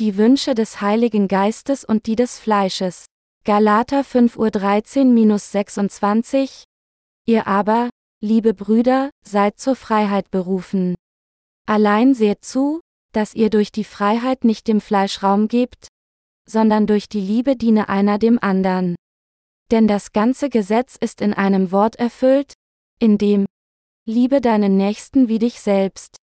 die Wünsche des Heiligen Geistes und die des Fleisches. Galater 5.13-26 Ihr aber, liebe Brüder, seid zur Freiheit berufen. Allein seht zu, dass ihr durch die Freiheit nicht dem Fleisch Raum gebt, sondern durch die Liebe diene einer dem anderen. Denn das ganze Gesetz ist in einem Wort erfüllt, in dem Liebe deinen Nächsten wie dich selbst.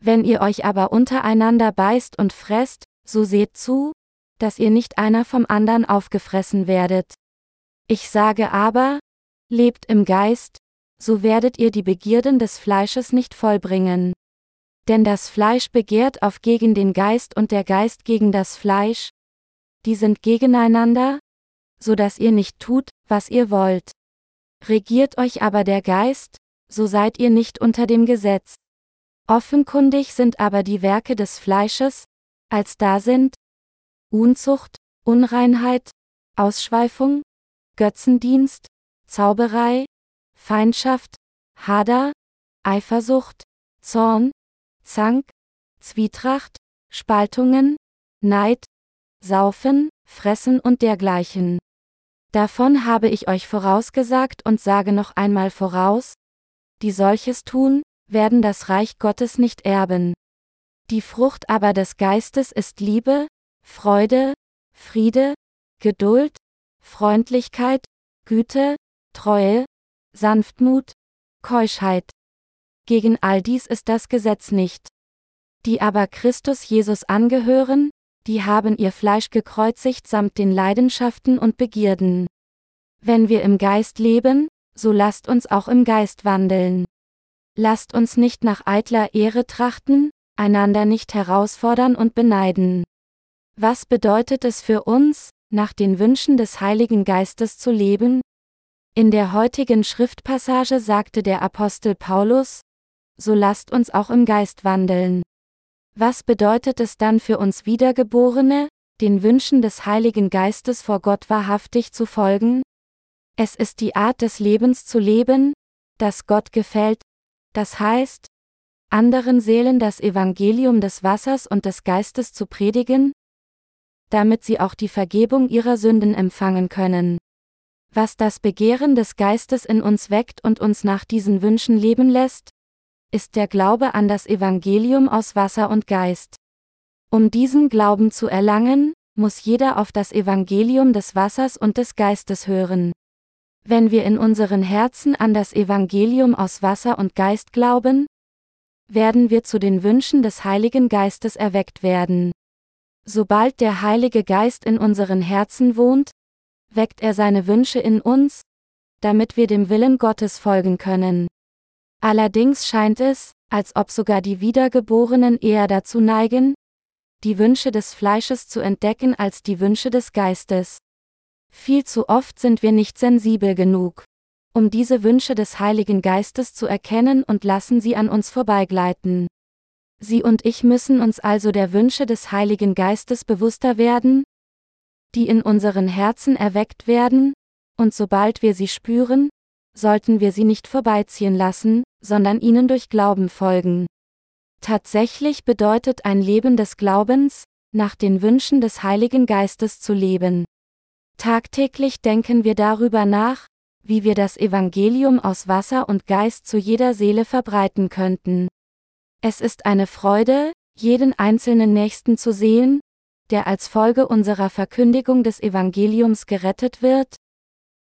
Wenn ihr euch aber untereinander beißt und fresst, so seht zu, dass ihr nicht einer vom anderen aufgefressen werdet. Ich sage aber, lebt im Geist, so werdet ihr die Begierden des Fleisches nicht vollbringen. Denn das Fleisch begehrt auf gegen den Geist und der Geist gegen das Fleisch, die sind gegeneinander, so dass ihr nicht tut, was ihr wollt. Regiert euch aber der Geist, so seid ihr nicht unter dem Gesetz. Offenkundig sind aber die Werke des Fleisches, als da sind Unzucht, Unreinheit, Ausschweifung, Götzendienst, Zauberei, Feindschaft, Hader, Eifersucht, Zorn, Zank, Zwietracht, Spaltungen, Neid, Saufen, Fressen und dergleichen. Davon habe ich euch vorausgesagt und sage noch einmal voraus, die solches tun, werden das Reich Gottes nicht erben. Die Frucht aber des Geistes ist Liebe, Freude, Friede, Geduld, Freundlichkeit, Güte, Treue, Sanftmut, Keuschheit. Gegen all dies ist das Gesetz nicht. Die aber Christus Jesus angehören, die haben ihr Fleisch gekreuzigt samt den Leidenschaften und Begierden. Wenn wir im Geist leben, so lasst uns auch im Geist wandeln. Lasst uns nicht nach eitler Ehre trachten, einander nicht herausfordern und beneiden. Was bedeutet es für uns, nach den Wünschen des Heiligen Geistes zu leben? In der heutigen Schriftpassage sagte der Apostel Paulus, so lasst uns auch im Geist wandeln. Was bedeutet es dann für uns Wiedergeborene, den Wünschen des Heiligen Geistes vor Gott wahrhaftig zu folgen? Es ist die Art des Lebens zu leben, das Gott gefällt, das heißt, anderen Seelen das Evangelium des Wassers und des Geistes zu predigen, damit sie auch die Vergebung ihrer Sünden empfangen können. Was das Begehren des Geistes in uns weckt und uns nach diesen Wünschen leben lässt, ist der Glaube an das Evangelium aus Wasser und Geist. Um diesen Glauben zu erlangen, muss jeder auf das Evangelium des Wassers und des Geistes hören. Wenn wir in unseren Herzen an das Evangelium aus Wasser und Geist glauben, werden wir zu den Wünschen des Heiligen Geistes erweckt werden. Sobald der Heilige Geist in unseren Herzen wohnt, weckt er seine Wünsche in uns, damit wir dem Willen Gottes folgen können. Allerdings scheint es, als ob sogar die Wiedergeborenen eher dazu neigen, die Wünsche des Fleisches zu entdecken als die Wünsche des Geistes. Viel zu oft sind wir nicht sensibel genug, um diese Wünsche des Heiligen Geistes zu erkennen und lassen sie an uns vorbeigleiten. Sie und ich müssen uns also der Wünsche des Heiligen Geistes bewusster werden, die in unseren Herzen erweckt werden, und sobald wir sie spüren, sollten wir sie nicht vorbeiziehen lassen, sondern ihnen durch Glauben folgen. Tatsächlich bedeutet ein Leben des Glaubens, nach den Wünschen des Heiligen Geistes zu leben. Tagtäglich denken wir darüber nach, wie wir das Evangelium aus Wasser und Geist zu jeder Seele verbreiten könnten. Es ist eine Freude, jeden einzelnen Nächsten zu sehen, der als Folge unserer Verkündigung des Evangeliums gerettet wird.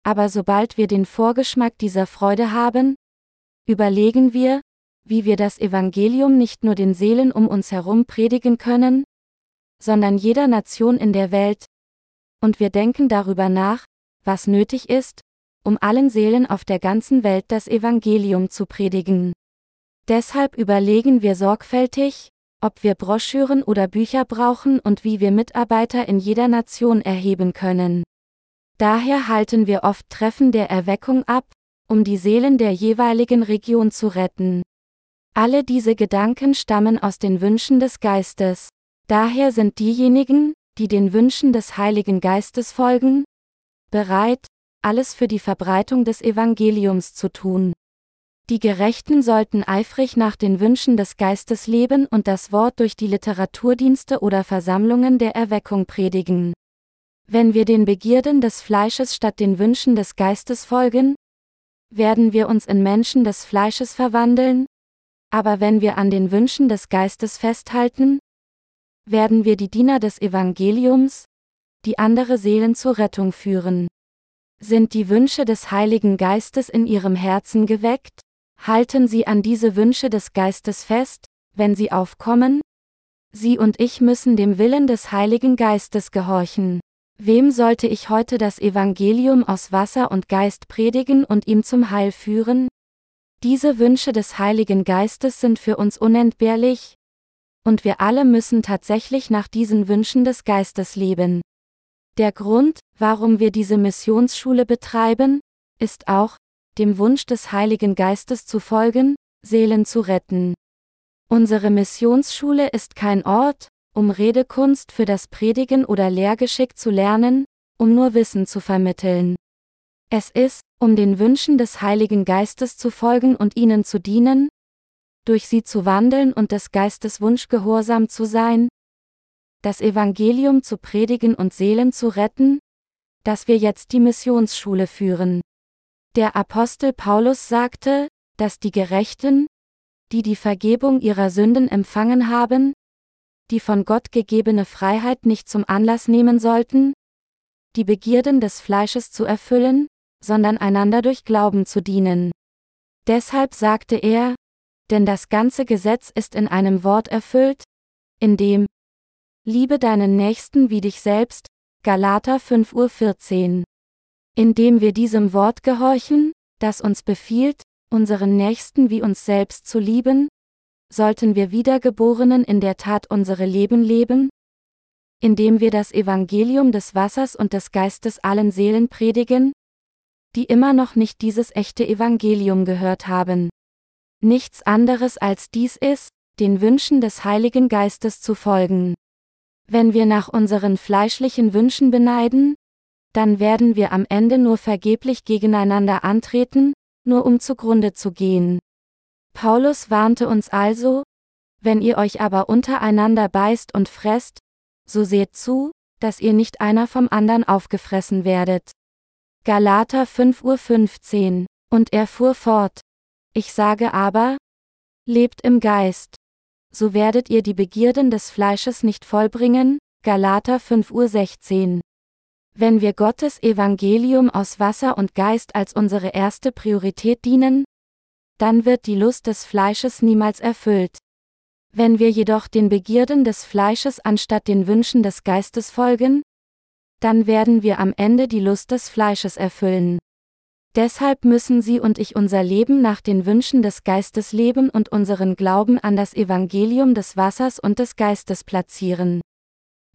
Aber sobald wir den Vorgeschmack dieser Freude haben, überlegen wir, wie wir das Evangelium nicht nur den Seelen um uns herum predigen können, sondern jeder Nation in der Welt, und wir denken darüber nach, was nötig ist, um allen Seelen auf der ganzen Welt das Evangelium zu predigen. Deshalb überlegen wir sorgfältig, ob wir Broschüren oder Bücher brauchen und wie wir Mitarbeiter in jeder Nation erheben können. Daher halten wir oft Treffen der Erweckung ab, um die Seelen der jeweiligen Region zu retten. Alle diese Gedanken stammen aus den Wünschen des Geistes. Daher sind diejenigen, die den Wünschen des Heiligen Geistes folgen, bereit, alles für die Verbreitung des Evangeliums zu tun. Die Gerechten sollten eifrig nach den Wünschen des Geistes leben und das Wort durch die Literaturdienste oder Versammlungen der Erweckung predigen. Wenn wir den Begierden des Fleisches statt den Wünschen des Geistes folgen, werden wir uns in Menschen des Fleisches verwandeln, aber wenn wir an den Wünschen des Geistes festhalten, werden wir die Diener des Evangeliums, die andere Seelen zur Rettung führen. Sind die Wünsche des Heiligen Geistes in ihrem Herzen geweckt? Halten Sie an diese Wünsche des Geistes fest, wenn sie aufkommen? Sie und ich müssen dem Willen des Heiligen Geistes gehorchen. Wem sollte ich heute das Evangelium aus Wasser und Geist predigen und ihm zum Heil führen? Diese Wünsche des Heiligen Geistes sind für uns unentbehrlich, und wir alle müssen tatsächlich nach diesen Wünschen des Geistes leben. Der Grund, warum wir diese Missionsschule betreiben, ist auch, dem Wunsch des Heiligen Geistes zu folgen, Seelen zu retten. Unsere Missionsschule ist kein Ort, um Redekunst für das Predigen oder Lehrgeschick zu lernen, um nur Wissen zu vermitteln. Es ist, um den Wünschen des Heiligen Geistes zu folgen und ihnen zu dienen, durch sie zu wandeln und des Geistes Wunsch gehorsam zu sein, das Evangelium zu predigen und Seelen zu retten, dass wir jetzt die Missionsschule führen. Der Apostel Paulus sagte, dass die Gerechten, die die Vergebung ihrer Sünden empfangen haben, die von Gott gegebene Freiheit nicht zum Anlass nehmen sollten, die Begierden des Fleisches zu erfüllen, sondern einander durch Glauben zu dienen. Deshalb sagte er, denn das ganze Gesetz ist in einem Wort erfüllt, in dem Liebe deinen Nächsten wie dich selbst, Galater 5.14 Uhr indem wir diesem Wort gehorchen, das uns befiehlt, unseren Nächsten wie uns selbst zu lieben? Sollten wir Wiedergeborenen in der Tat unsere Leben leben? Indem wir das Evangelium des Wassers und des Geistes allen Seelen predigen? Die immer noch nicht dieses echte Evangelium gehört haben. Nichts anderes als dies ist, den Wünschen des Heiligen Geistes zu folgen. Wenn wir nach unseren fleischlichen Wünschen beneiden, dann werden wir am Ende nur vergeblich gegeneinander antreten, nur um zugrunde zu gehen. Paulus warnte uns also, wenn ihr euch aber untereinander beißt und fresst, so seht zu, dass ihr nicht einer vom anderen aufgefressen werdet. Galater 5.15 Uhr, und er fuhr fort. Ich sage aber, lebt im Geist. So werdet ihr die Begierden des Fleisches nicht vollbringen, Galater 5.16 Uhr. Wenn wir Gottes Evangelium aus Wasser und Geist als unsere erste Priorität dienen, dann wird die Lust des Fleisches niemals erfüllt. Wenn wir jedoch den Begierden des Fleisches anstatt den Wünschen des Geistes folgen, dann werden wir am Ende die Lust des Fleisches erfüllen. Deshalb müssen Sie und ich unser Leben nach den Wünschen des Geistes leben und unseren Glauben an das Evangelium des Wassers und des Geistes platzieren.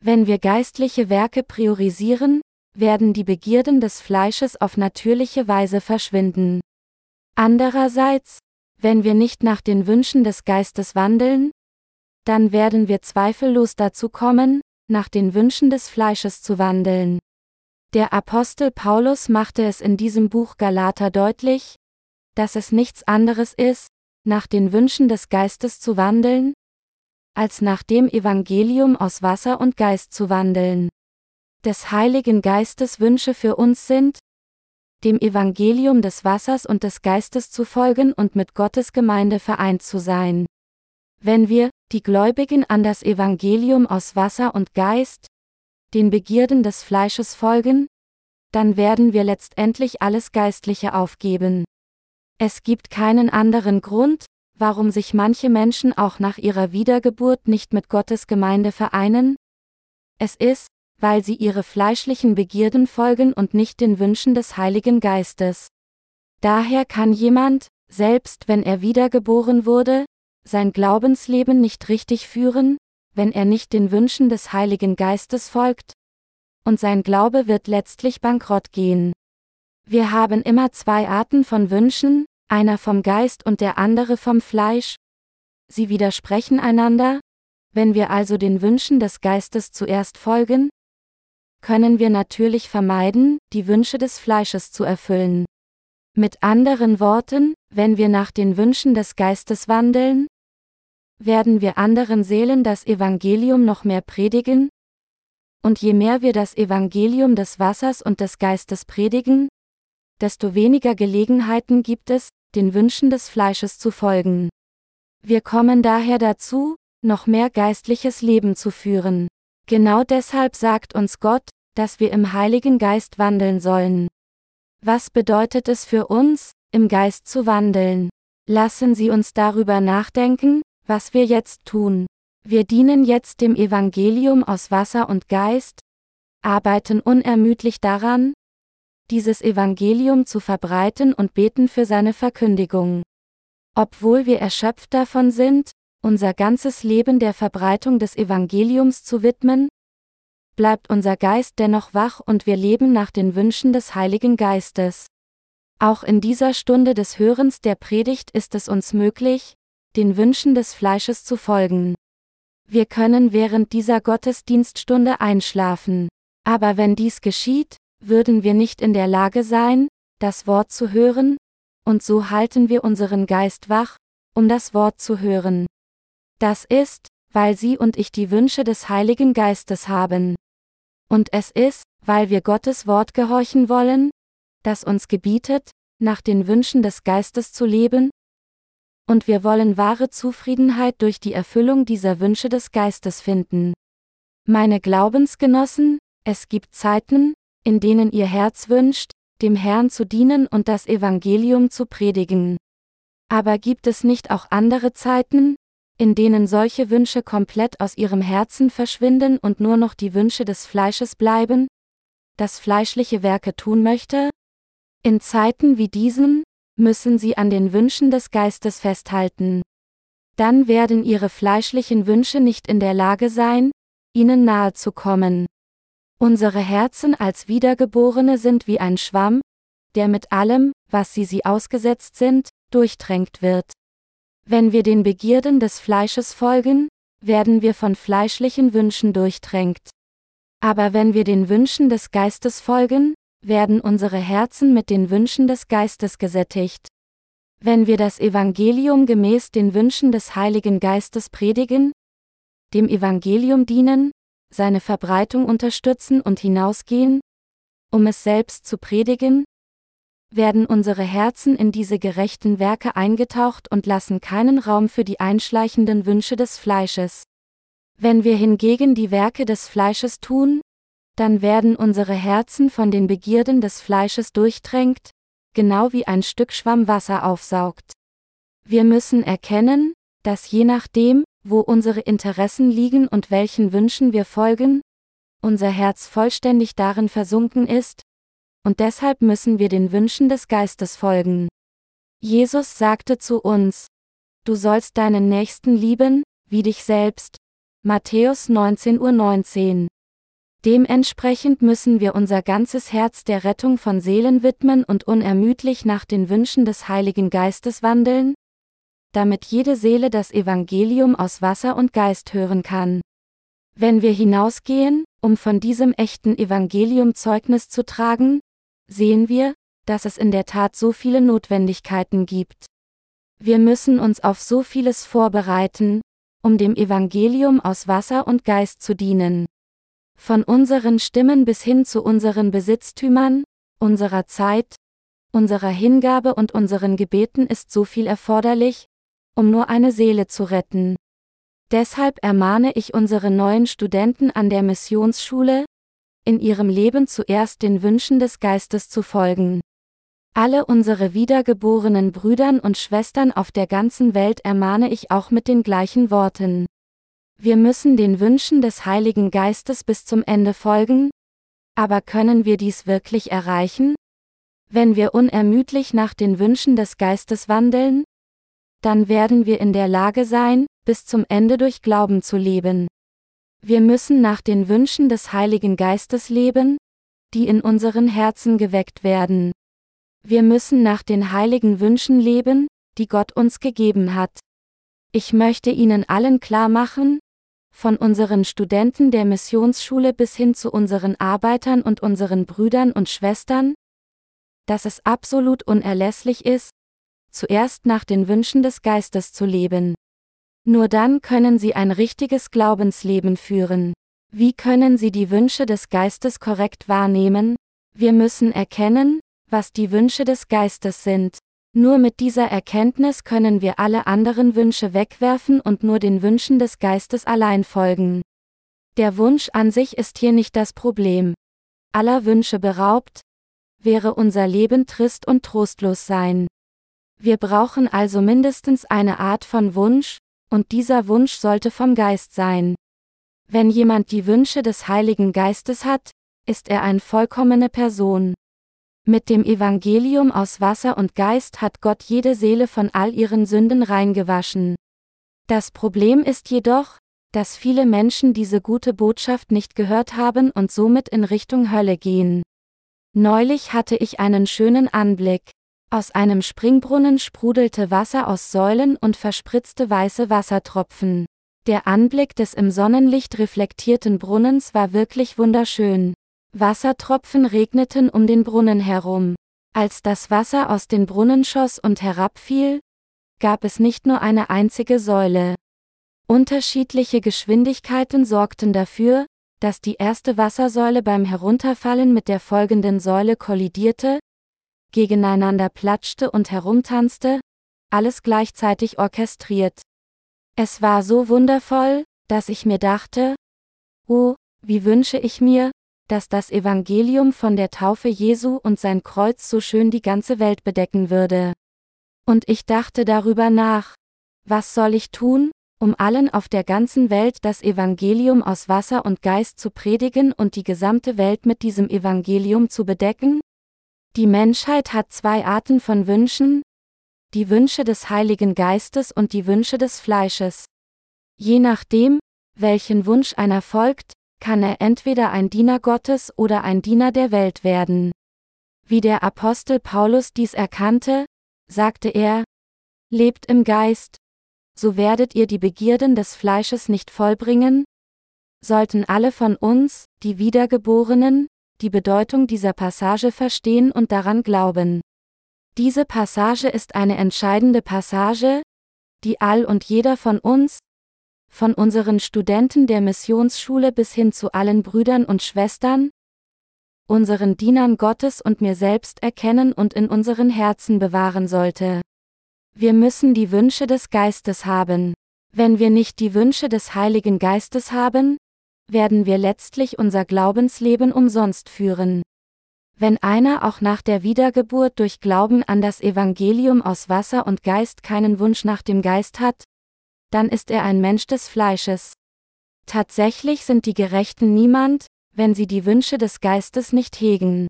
Wenn wir geistliche Werke priorisieren, werden die Begierden des Fleisches auf natürliche Weise verschwinden. Andererseits, wenn wir nicht nach den Wünschen des Geistes wandeln, dann werden wir zweifellos dazu kommen, nach den Wünschen des Fleisches zu wandeln. Der Apostel Paulus machte es in diesem Buch Galater deutlich, dass es nichts anderes ist, nach den Wünschen des Geistes zu wandeln, als nach dem Evangelium aus Wasser und Geist zu wandeln des Heiligen Geistes Wünsche für uns sind, dem Evangelium des Wassers und des Geistes zu folgen und mit Gottes Gemeinde vereint zu sein. Wenn wir, die Gläubigen an das Evangelium aus Wasser und Geist, den Begierden des Fleisches folgen, dann werden wir letztendlich alles Geistliche aufgeben. Es gibt keinen anderen Grund, warum sich manche Menschen auch nach ihrer Wiedergeburt nicht mit Gottes Gemeinde vereinen? Es ist, weil sie ihre fleischlichen Begierden folgen und nicht den Wünschen des Heiligen Geistes. Daher kann jemand, selbst wenn er wiedergeboren wurde, sein Glaubensleben nicht richtig führen, wenn er nicht den Wünschen des Heiligen Geistes folgt, und sein Glaube wird letztlich bankrott gehen. Wir haben immer zwei Arten von Wünschen, einer vom Geist und der andere vom Fleisch. Sie widersprechen einander, wenn wir also den Wünschen des Geistes zuerst folgen, können wir natürlich vermeiden, die Wünsche des Fleisches zu erfüllen. Mit anderen Worten, wenn wir nach den Wünschen des Geistes wandeln, werden wir anderen Seelen das Evangelium noch mehr predigen? Und je mehr wir das Evangelium des Wassers und des Geistes predigen, desto weniger Gelegenheiten gibt es, den Wünschen des Fleisches zu folgen. Wir kommen daher dazu, noch mehr geistliches Leben zu führen. Genau deshalb sagt uns Gott, dass wir im Heiligen Geist wandeln sollen. Was bedeutet es für uns, im Geist zu wandeln? Lassen Sie uns darüber nachdenken, was wir jetzt tun. Wir dienen jetzt dem Evangelium aus Wasser und Geist, arbeiten unermüdlich daran, dieses Evangelium zu verbreiten und beten für seine Verkündigung. Obwohl wir erschöpft davon sind, unser ganzes Leben der Verbreitung des Evangeliums zu widmen, bleibt unser Geist dennoch wach und wir leben nach den Wünschen des Heiligen Geistes. Auch in dieser Stunde des Hörens der Predigt ist es uns möglich, den Wünschen des Fleisches zu folgen. Wir können während dieser Gottesdienststunde einschlafen. Aber wenn dies geschieht, würden wir nicht in der Lage sein, das Wort zu hören, und so halten wir unseren Geist wach, um das Wort zu hören. Das ist, weil Sie und ich die Wünsche des Heiligen Geistes haben. Und es ist, weil wir Gottes Wort gehorchen wollen, das uns gebietet, nach den Wünschen des Geistes zu leben, und wir wollen wahre Zufriedenheit durch die Erfüllung dieser Wünsche des Geistes finden. Meine Glaubensgenossen, es gibt Zeiten, in denen ihr Herz wünscht, dem Herrn zu dienen und das Evangelium zu predigen. Aber gibt es nicht auch andere Zeiten, in denen solche Wünsche komplett aus ihrem Herzen verschwinden und nur noch die Wünsche des Fleisches bleiben, das fleischliche Werke tun möchte? In Zeiten wie diesen, müssen sie an den Wünschen des Geistes festhalten. Dann werden ihre fleischlichen Wünsche nicht in der Lage sein, ihnen nahe zu kommen. Unsere Herzen als Wiedergeborene sind wie ein Schwamm, der mit allem, was sie sie ausgesetzt sind, durchtränkt wird. Wenn wir den Begierden des Fleisches folgen, werden wir von fleischlichen Wünschen durchtränkt. Aber wenn wir den Wünschen des Geistes folgen, werden unsere Herzen mit den Wünschen des Geistes gesättigt. Wenn wir das Evangelium gemäß den Wünschen des Heiligen Geistes predigen, dem Evangelium dienen, seine Verbreitung unterstützen und hinausgehen, um es selbst zu predigen, werden unsere Herzen in diese gerechten Werke eingetaucht und lassen keinen Raum für die einschleichenden Wünsche des Fleisches. Wenn wir hingegen die Werke des Fleisches tun, dann werden unsere Herzen von den Begierden des Fleisches durchtränkt, genau wie ein Stück Schwamm Wasser aufsaugt. Wir müssen erkennen, dass je nachdem, wo unsere Interessen liegen und welchen Wünschen wir folgen, unser Herz vollständig darin versunken ist, und deshalb müssen wir den Wünschen des Geistes folgen. Jesus sagte zu uns, Du sollst deinen Nächsten lieben, wie dich selbst. Matthäus 19.19 Uhr 19. Dementsprechend müssen wir unser ganzes Herz der Rettung von Seelen widmen und unermüdlich nach den Wünschen des Heiligen Geistes wandeln, damit jede Seele das Evangelium aus Wasser und Geist hören kann. Wenn wir hinausgehen, um von diesem echten Evangelium Zeugnis zu tragen, sehen wir, dass es in der Tat so viele Notwendigkeiten gibt. Wir müssen uns auf so vieles vorbereiten, um dem Evangelium aus Wasser und Geist zu dienen. Von unseren Stimmen bis hin zu unseren Besitztümern, unserer Zeit, unserer Hingabe und unseren Gebeten ist so viel erforderlich, um nur eine Seele zu retten. Deshalb ermahne ich unsere neuen Studenten an der Missionsschule, in ihrem Leben zuerst den Wünschen des Geistes zu folgen. Alle unsere wiedergeborenen Brüdern und Schwestern auf der ganzen Welt ermahne ich auch mit den gleichen Worten. Wir müssen den Wünschen des Heiligen Geistes bis zum Ende folgen? Aber können wir dies wirklich erreichen? Wenn wir unermüdlich nach den Wünschen des Geistes wandeln? Dann werden wir in der Lage sein, bis zum Ende durch Glauben zu leben. Wir müssen nach den Wünschen des Heiligen Geistes leben, die in unseren Herzen geweckt werden. Wir müssen nach den heiligen Wünschen leben, die Gott uns gegeben hat. Ich möchte Ihnen allen klar machen, von unseren Studenten der Missionsschule bis hin zu unseren Arbeitern und unseren Brüdern und Schwestern, dass es absolut unerlässlich ist, zuerst nach den Wünschen des Geistes zu leben. Nur dann können Sie ein richtiges Glaubensleben führen. Wie können Sie die Wünsche des Geistes korrekt wahrnehmen? Wir müssen erkennen, was die Wünsche des Geistes sind. Nur mit dieser Erkenntnis können wir alle anderen Wünsche wegwerfen und nur den Wünschen des Geistes allein folgen. Der Wunsch an sich ist hier nicht das Problem. Aller Wünsche beraubt, wäre unser Leben trist und trostlos sein. Wir brauchen also mindestens eine Art von Wunsch, und dieser Wunsch sollte vom Geist sein. Wenn jemand die Wünsche des Heiligen Geistes hat, ist er eine vollkommene Person. Mit dem Evangelium aus Wasser und Geist hat Gott jede Seele von all ihren Sünden reingewaschen. Das Problem ist jedoch, dass viele Menschen diese gute Botschaft nicht gehört haben und somit in Richtung Hölle gehen. Neulich hatte ich einen schönen Anblick. Aus einem Springbrunnen sprudelte Wasser aus Säulen und verspritzte weiße Wassertropfen. Der Anblick des im Sonnenlicht reflektierten Brunnens war wirklich wunderschön. Wassertropfen regneten um den Brunnen herum. Als das Wasser aus den Brunnen schoss und herabfiel, gab es nicht nur eine einzige Säule. Unterschiedliche Geschwindigkeiten sorgten dafür, dass die erste Wassersäule beim Herunterfallen mit der folgenden Säule kollidierte, gegeneinander platschte und herumtanzte, alles gleichzeitig orchestriert. Es war so wundervoll, dass ich mir dachte, oh, wie wünsche ich mir, dass das Evangelium von der Taufe Jesu und sein Kreuz so schön die ganze Welt bedecken würde. Und ich dachte darüber nach. Was soll ich tun, um allen auf der ganzen Welt das Evangelium aus Wasser und Geist zu predigen und die gesamte Welt mit diesem Evangelium zu bedecken? Die Menschheit hat zwei Arten von Wünschen, die Wünsche des Heiligen Geistes und die Wünsche des Fleisches. Je nachdem, welchen Wunsch einer folgt, kann er entweder ein Diener Gottes oder ein Diener der Welt werden. Wie der Apostel Paulus dies erkannte, sagte er, Lebt im Geist, so werdet ihr die Begierden des Fleisches nicht vollbringen? Sollten alle von uns, die Wiedergeborenen, die Bedeutung dieser Passage verstehen und daran glauben. Diese Passage ist eine entscheidende Passage, die all und jeder von uns, von unseren Studenten der Missionsschule bis hin zu allen Brüdern und Schwestern, unseren Dienern Gottes und mir selbst erkennen und in unseren Herzen bewahren sollte. Wir müssen die Wünsche des Geistes haben. Wenn wir nicht die Wünsche des Heiligen Geistes haben, werden wir letztlich unser Glaubensleben umsonst führen. Wenn einer auch nach der Wiedergeburt durch Glauben an das Evangelium aus Wasser und Geist keinen Wunsch nach dem Geist hat, dann ist er ein Mensch des Fleisches. Tatsächlich sind die Gerechten niemand, wenn sie die Wünsche des Geistes nicht hegen.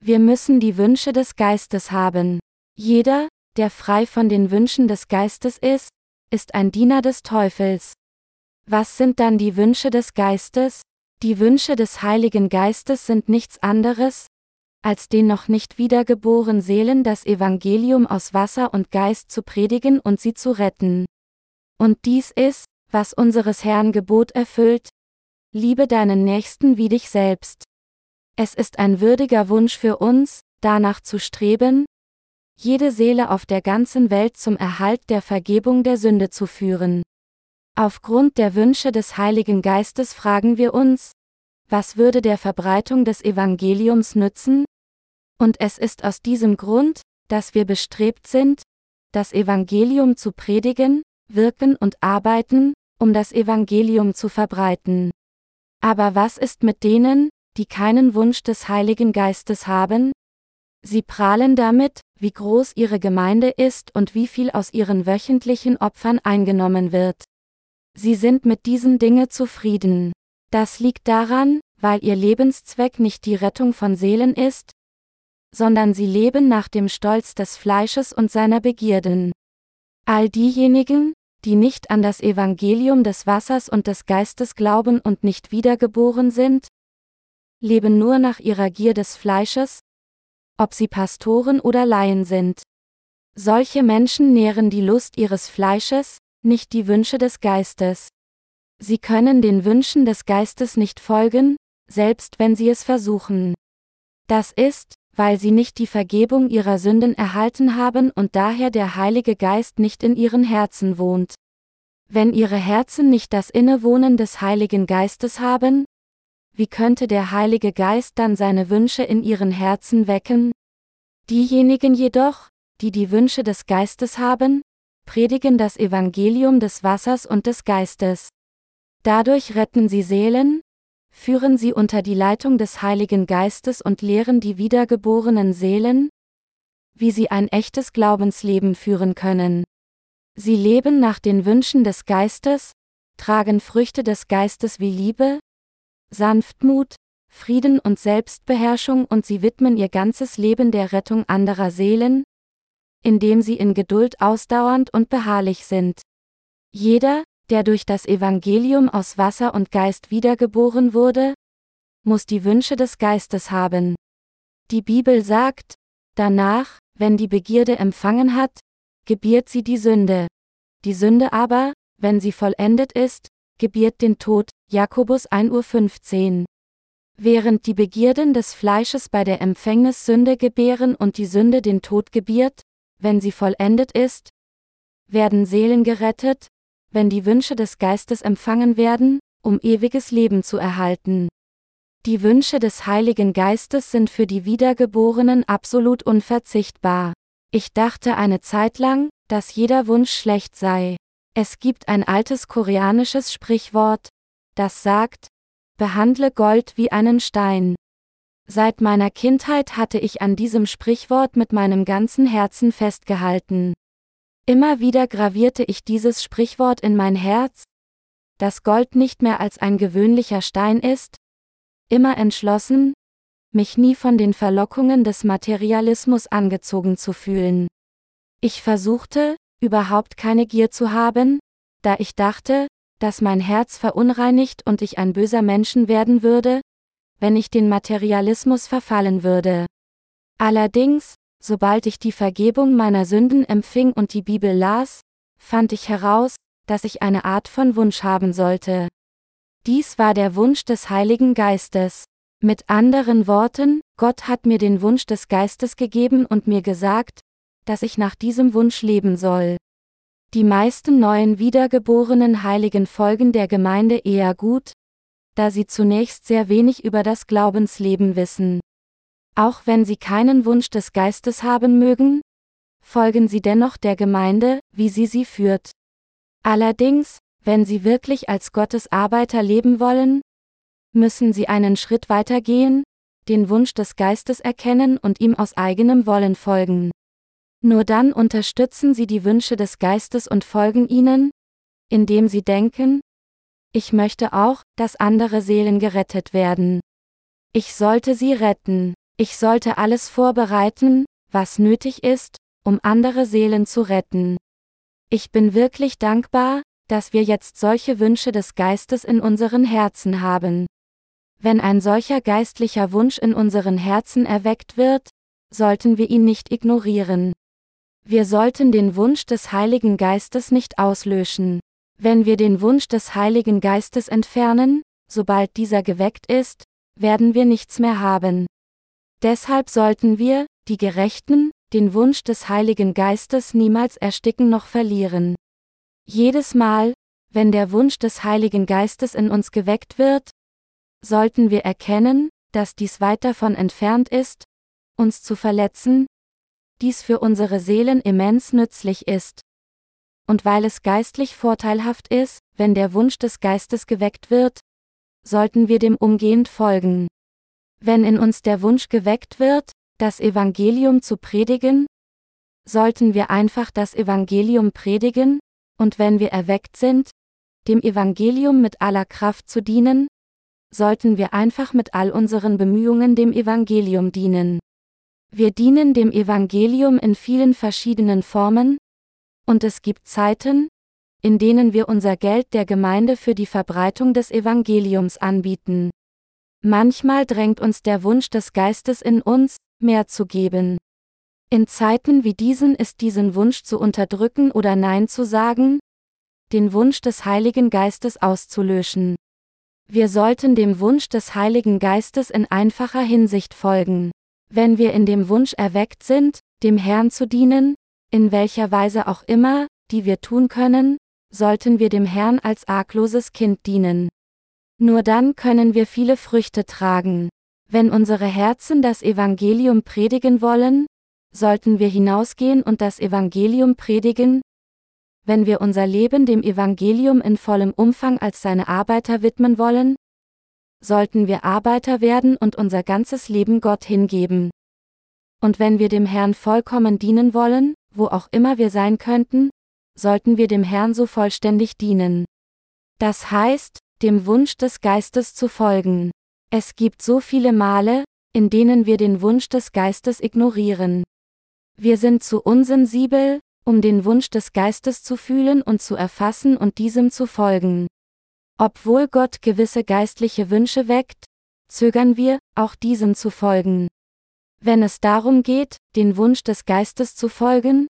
Wir müssen die Wünsche des Geistes haben. Jeder, der frei von den Wünschen des Geistes ist, ist ein Diener des Teufels. Was sind dann die Wünsche des Geistes? Die Wünsche des Heiligen Geistes sind nichts anderes, als den noch nicht wiedergeborenen Seelen das Evangelium aus Wasser und Geist zu predigen und sie zu retten. Und dies ist, was unseres Herrn Gebot erfüllt, liebe deinen Nächsten wie dich selbst. Es ist ein würdiger Wunsch für uns, danach zu streben, jede Seele auf der ganzen Welt zum Erhalt der Vergebung der Sünde zu führen. Aufgrund der Wünsche des Heiligen Geistes fragen wir uns, was würde der Verbreitung des Evangeliums nützen? Und es ist aus diesem Grund, dass wir bestrebt sind, das Evangelium zu predigen, wirken und arbeiten, um das Evangelium zu verbreiten. Aber was ist mit denen, die keinen Wunsch des Heiligen Geistes haben? Sie prahlen damit, wie groß ihre Gemeinde ist und wie viel aus ihren wöchentlichen Opfern eingenommen wird. Sie sind mit diesen Dingen zufrieden. Das liegt daran, weil ihr Lebenszweck nicht die Rettung von Seelen ist, sondern sie leben nach dem Stolz des Fleisches und seiner Begierden. All diejenigen, die nicht an das Evangelium des Wassers und des Geistes glauben und nicht wiedergeboren sind, leben nur nach ihrer Gier des Fleisches, ob sie Pastoren oder Laien sind. Solche Menschen nähren die Lust ihres Fleisches, nicht die Wünsche des Geistes. Sie können den Wünschen des Geistes nicht folgen, selbst wenn sie es versuchen. Das ist, weil sie nicht die Vergebung ihrer Sünden erhalten haben und daher der Heilige Geist nicht in ihren Herzen wohnt. Wenn ihre Herzen nicht das Innewohnen des Heiligen Geistes haben, wie könnte der Heilige Geist dann seine Wünsche in ihren Herzen wecken? Diejenigen jedoch, die die Wünsche des Geistes haben, predigen das Evangelium des Wassers und des Geistes. Dadurch retten sie Seelen, führen sie unter die Leitung des Heiligen Geistes und lehren die wiedergeborenen Seelen, wie sie ein echtes Glaubensleben führen können. Sie leben nach den Wünschen des Geistes, tragen Früchte des Geistes wie Liebe, Sanftmut, Frieden und Selbstbeherrschung und sie widmen ihr ganzes Leben der Rettung anderer Seelen, indem sie in Geduld ausdauernd und beharrlich sind. Jeder, der durch das Evangelium aus Wasser und Geist wiedergeboren wurde, muss die Wünsche des Geistes haben. Die Bibel sagt, danach, wenn die Begierde empfangen hat, gebiert sie die Sünde. Die Sünde aber, wenn sie vollendet ist, gebiert den Tod, Jakobus 1.15 Uhr. Während die Begierden des Fleisches bei der Empfängnis Sünde gebären und die Sünde den Tod gebiert, wenn sie vollendet ist, werden Seelen gerettet, wenn die Wünsche des Geistes empfangen werden, um ewiges Leben zu erhalten. Die Wünsche des Heiligen Geistes sind für die Wiedergeborenen absolut unverzichtbar. Ich dachte eine Zeit lang, dass jeder Wunsch schlecht sei. Es gibt ein altes koreanisches Sprichwort, das sagt, behandle Gold wie einen Stein. Seit meiner Kindheit hatte ich an diesem Sprichwort mit meinem ganzen Herzen festgehalten. Immer wieder gravierte ich dieses Sprichwort in mein Herz, dass Gold nicht mehr als ein gewöhnlicher Stein ist, immer entschlossen, mich nie von den Verlockungen des Materialismus angezogen zu fühlen. Ich versuchte, überhaupt keine Gier zu haben, da ich dachte, dass mein Herz verunreinigt und ich ein böser Menschen werden würde, wenn ich den Materialismus verfallen würde. Allerdings, sobald ich die Vergebung meiner Sünden empfing und die Bibel las, fand ich heraus, dass ich eine Art von Wunsch haben sollte. Dies war der Wunsch des Heiligen Geistes. Mit anderen Worten, Gott hat mir den Wunsch des Geistes gegeben und mir gesagt, dass ich nach diesem Wunsch leben soll. Die meisten neuen wiedergeborenen Heiligen folgen der Gemeinde eher gut, da sie zunächst sehr wenig über das Glaubensleben wissen. Auch wenn sie keinen Wunsch des Geistes haben mögen, folgen sie dennoch der Gemeinde, wie sie sie führt. Allerdings, wenn sie wirklich als Gottes Arbeiter leben wollen, müssen sie einen Schritt weiter gehen, den Wunsch des Geistes erkennen und ihm aus eigenem Wollen folgen. Nur dann unterstützen sie die Wünsche des Geistes und folgen ihnen, indem sie denken, ich möchte auch, dass andere Seelen gerettet werden. Ich sollte sie retten. Ich sollte alles vorbereiten, was nötig ist, um andere Seelen zu retten. Ich bin wirklich dankbar, dass wir jetzt solche Wünsche des Geistes in unseren Herzen haben. Wenn ein solcher geistlicher Wunsch in unseren Herzen erweckt wird, sollten wir ihn nicht ignorieren. Wir sollten den Wunsch des Heiligen Geistes nicht auslöschen. Wenn wir den Wunsch des Heiligen Geistes entfernen, sobald dieser geweckt ist, werden wir nichts mehr haben. Deshalb sollten wir, die Gerechten, den Wunsch des Heiligen Geistes niemals ersticken noch verlieren. Jedes Mal, wenn der Wunsch des Heiligen Geistes in uns geweckt wird, sollten wir erkennen, dass dies weit davon entfernt ist, uns zu verletzen, dies für unsere Seelen immens nützlich ist. Und weil es geistlich vorteilhaft ist, wenn der Wunsch des Geistes geweckt wird, sollten wir dem umgehend folgen. Wenn in uns der Wunsch geweckt wird, das Evangelium zu predigen, sollten wir einfach das Evangelium predigen, und wenn wir erweckt sind, dem Evangelium mit aller Kraft zu dienen, sollten wir einfach mit all unseren Bemühungen dem Evangelium dienen. Wir dienen dem Evangelium in vielen verschiedenen Formen, und es gibt Zeiten, in denen wir unser Geld der Gemeinde für die Verbreitung des Evangeliums anbieten. Manchmal drängt uns der Wunsch des Geistes in uns, mehr zu geben. In Zeiten wie diesen ist diesen Wunsch zu unterdrücken oder Nein zu sagen, den Wunsch des Heiligen Geistes auszulöschen. Wir sollten dem Wunsch des Heiligen Geistes in einfacher Hinsicht folgen. Wenn wir in dem Wunsch erweckt sind, dem Herrn zu dienen, in welcher Weise auch immer, die wir tun können, sollten wir dem Herrn als argloses Kind dienen. Nur dann können wir viele Früchte tragen. Wenn unsere Herzen das Evangelium predigen wollen, sollten wir hinausgehen und das Evangelium predigen, wenn wir unser Leben dem Evangelium in vollem Umfang als seine Arbeiter widmen wollen, sollten wir Arbeiter werden und unser ganzes Leben Gott hingeben. Und wenn wir dem Herrn vollkommen dienen wollen, wo auch immer wir sein könnten, sollten wir dem Herrn so vollständig dienen. Das heißt, dem Wunsch des Geistes zu folgen. Es gibt so viele Male, in denen wir den Wunsch des Geistes ignorieren. Wir sind zu unsensibel, um den Wunsch des Geistes zu fühlen und zu erfassen und diesem zu folgen. Obwohl Gott gewisse geistliche Wünsche weckt, zögern wir, auch diesem zu folgen. Wenn es darum geht, den Wunsch des Geistes zu folgen,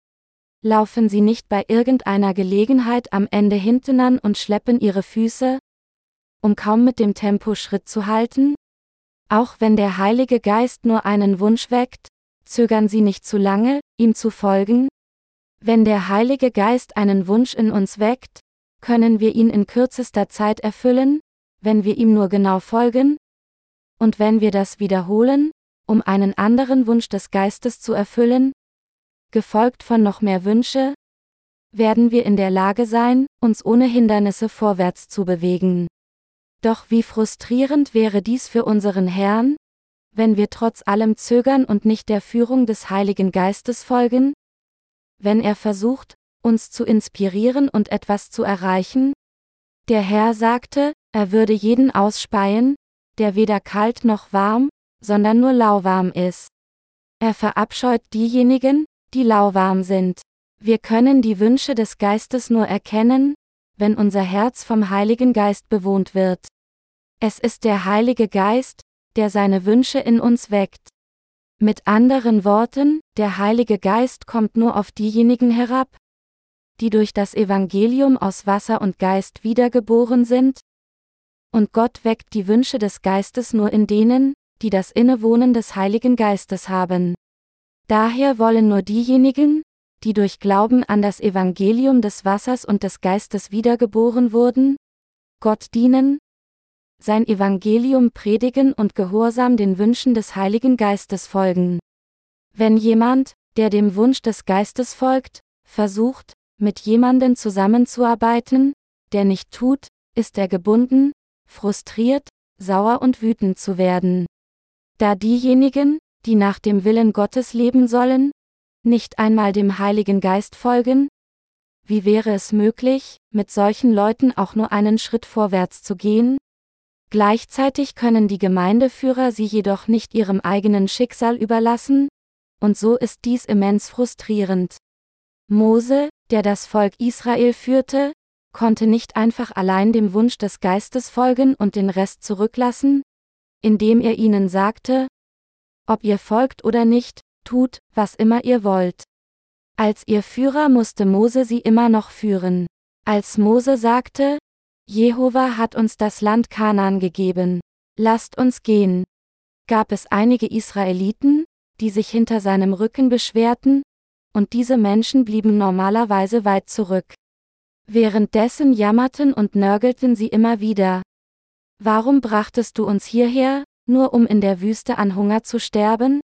laufen sie nicht bei irgendeiner Gelegenheit am Ende hinten an und schleppen ihre Füße, um kaum mit dem Tempo Schritt zu halten? Auch wenn der Heilige Geist nur einen Wunsch weckt, zögern sie nicht zu lange, ihm zu folgen? Wenn der Heilige Geist einen Wunsch in uns weckt, können wir ihn in kürzester Zeit erfüllen, wenn wir ihm nur genau folgen? Und wenn wir das wiederholen, um einen anderen Wunsch des Geistes zu erfüllen, gefolgt von noch mehr Wünsche, werden wir in der Lage sein, uns ohne Hindernisse vorwärts zu bewegen. Doch wie frustrierend wäre dies für unseren Herrn, wenn wir trotz allem zögern und nicht der Führung des Heiligen Geistes folgen? Wenn er versucht, uns zu inspirieren und etwas zu erreichen? Der Herr sagte, er würde jeden ausspeien, der weder kalt noch warm, sondern nur lauwarm ist. Er verabscheut diejenigen, die lauwarm sind. Wir können die Wünsche des Geistes nur erkennen, wenn unser Herz vom Heiligen Geist bewohnt wird. Es ist der Heilige Geist, der seine Wünsche in uns weckt. Mit anderen Worten, der Heilige Geist kommt nur auf diejenigen herab, die durch das Evangelium aus Wasser und Geist wiedergeboren sind, und Gott weckt die Wünsche des Geistes nur in denen, die das Innewohnen des Heiligen Geistes haben. Daher wollen nur diejenigen, die durch Glauben an das Evangelium des Wassers und des Geistes wiedergeboren wurden, Gott dienen, sein Evangelium predigen und gehorsam den Wünschen des Heiligen Geistes folgen. Wenn jemand, der dem Wunsch des Geistes folgt, versucht, mit jemandem zusammenzuarbeiten, der nicht tut, ist er gebunden, frustriert, sauer und wütend zu werden. Da diejenigen, die nach dem Willen Gottes leben sollen, nicht einmal dem Heiligen Geist folgen? Wie wäre es möglich, mit solchen Leuten auch nur einen Schritt vorwärts zu gehen? Gleichzeitig können die Gemeindeführer sie jedoch nicht ihrem eigenen Schicksal überlassen, und so ist dies immens frustrierend. Mose, der das Volk Israel führte, konnte nicht einfach allein dem Wunsch des Geistes folgen und den Rest zurücklassen, indem er ihnen sagte, ob ihr folgt oder nicht, tut, was immer ihr wollt. Als ihr Führer musste Mose sie immer noch führen. Als Mose sagte, Jehova hat uns das Land Kanaan gegeben, lasst uns gehen, gab es einige Israeliten, die sich hinter seinem Rücken beschwerten, und diese Menschen blieben normalerweise weit zurück. Währenddessen jammerten und nörgelten sie immer wieder. Warum brachtest du uns hierher, nur um in der Wüste an Hunger zu sterben?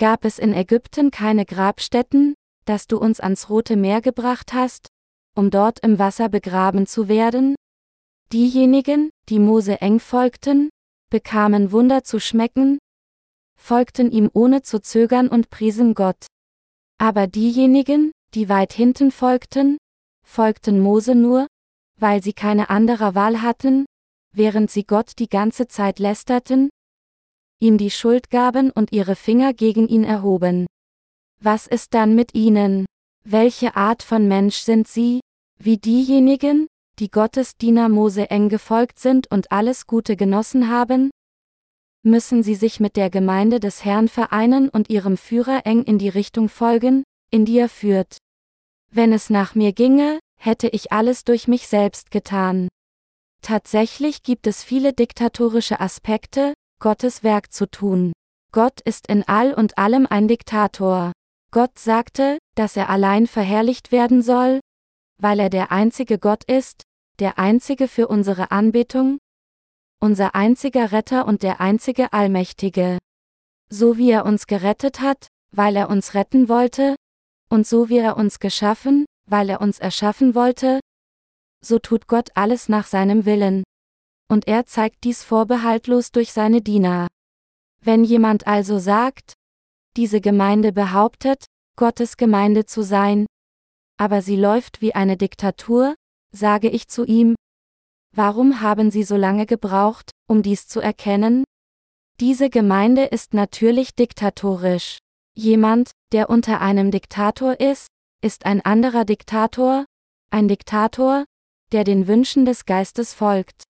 Gab es in Ägypten keine Grabstätten, dass du uns ans Rote Meer gebracht hast, um dort im Wasser begraben zu werden? Diejenigen, die Mose eng folgten, bekamen Wunder zu schmecken, folgten ihm ohne zu zögern und priesen Gott. Aber diejenigen, die weit hinten folgten, folgten Mose nur, weil sie keine andere Wahl hatten, während sie Gott die ganze Zeit lästerten, ihm die Schuld gaben und ihre Finger gegen ihn erhoben. Was ist dann mit ihnen? Welche Art von Mensch sind sie? Wie diejenigen, die Gottes Diener Mose eng gefolgt sind und alles Gute genossen haben? Müssen sie sich mit der Gemeinde des Herrn vereinen und ihrem Führer eng in die Richtung folgen, in die er führt? Wenn es nach mir ginge, hätte ich alles durch mich selbst getan. Tatsächlich gibt es viele diktatorische Aspekte, Gottes Werk zu tun. Gott ist in all und allem ein Diktator. Gott sagte, dass er allein verherrlicht werden soll, weil er der einzige Gott ist, der einzige für unsere Anbetung, unser einziger Retter und der einzige Allmächtige. So wie er uns gerettet hat, weil er uns retten wollte, und so wie er uns geschaffen, weil er uns erschaffen wollte, so tut Gott alles nach seinem Willen. Und er zeigt dies vorbehaltlos durch seine Diener. Wenn jemand also sagt, diese Gemeinde behauptet, Gottes Gemeinde zu sein, aber sie läuft wie eine Diktatur, sage ich zu ihm, warum haben Sie so lange gebraucht, um dies zu erkennen? Diese Gemeinde ist natürlich diktatorisch. Jemand, der unter einem Diktator ist, ist ein anderer Diktator, ein Diktator, der den Wünschen des Geistes folgt.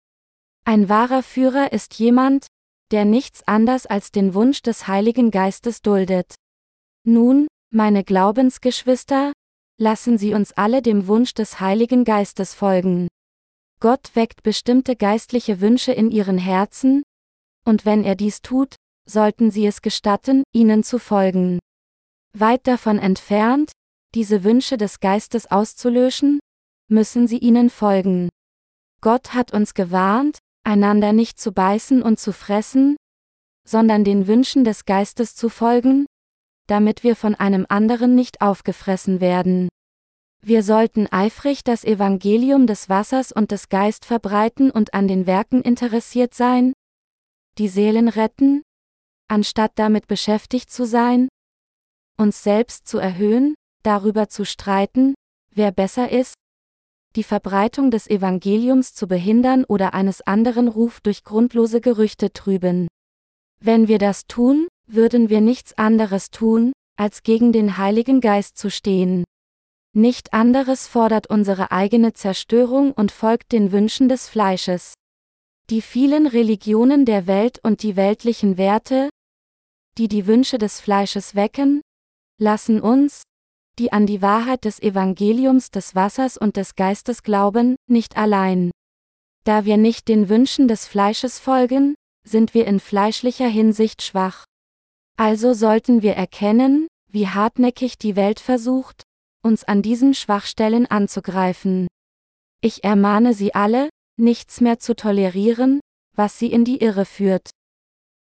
Ein wahrer Führer ist jemand, der nichts anders als den Wunsch des Heiligen Geistes duldet. Nun, meine Glaubensgeschwister, lassen Sie uns alle dem Wunsch des Heiligen Geistes folgen. Gott weckt bestimmte geistliche Wünsche in Ihren Herzen, und wenn er dies tut, sollten Sie es gestatten, ihnen zu folgen. Weit davon entfernt, diese Wünsche des Geistes auszulöschen, müssen Sie ihnen folgen. Gott hat uns gewarnt, einander nicht zu beißen und zu fressen, sondern den Wünschen des Geistes zu folgen, damit wir von einem anderen nicht aufgefressen werden. Wir sollten eifrig das Evangelium des Wassers und des Geist verbreiten und an den Werken interessiert sein, die Seelen retten, anstatt damit beschäftigt zu sein, uns selbst zu erhöhen, darüber zu streiten, wer besser ist, die Verbreitung des Evangeliums zu behindern oder eines anderen Ruf durch grundlose Gerüchte trüben. Wenn wir das tun, würden wir nichts anderes tun, als gegen den Heiligen Geist zu stehen. Nicht anderes fordert unsere eigene Zerstörung und folgt den Wünschen des Fleisches. Die vielen Religionen der Welt und die weltlichen Werte, die die Wünsche des Fleisches wecken, lassen uns, die an die Wahrheit des Evangeliums des Wassers und des Geistes glauben, nicht allein. Da wir nicht den Wünschen des Fleisches folgen, sind wir in fleischlicher Hinsicht schwach. Also sollten wir erkennen, wie hartnäckig die Welt versucht, uns an diesen Schwachstellen anzugreifen. Ich ermahne Sie alle, nichts mehr zu tolerieren, was sie in die Irre führt.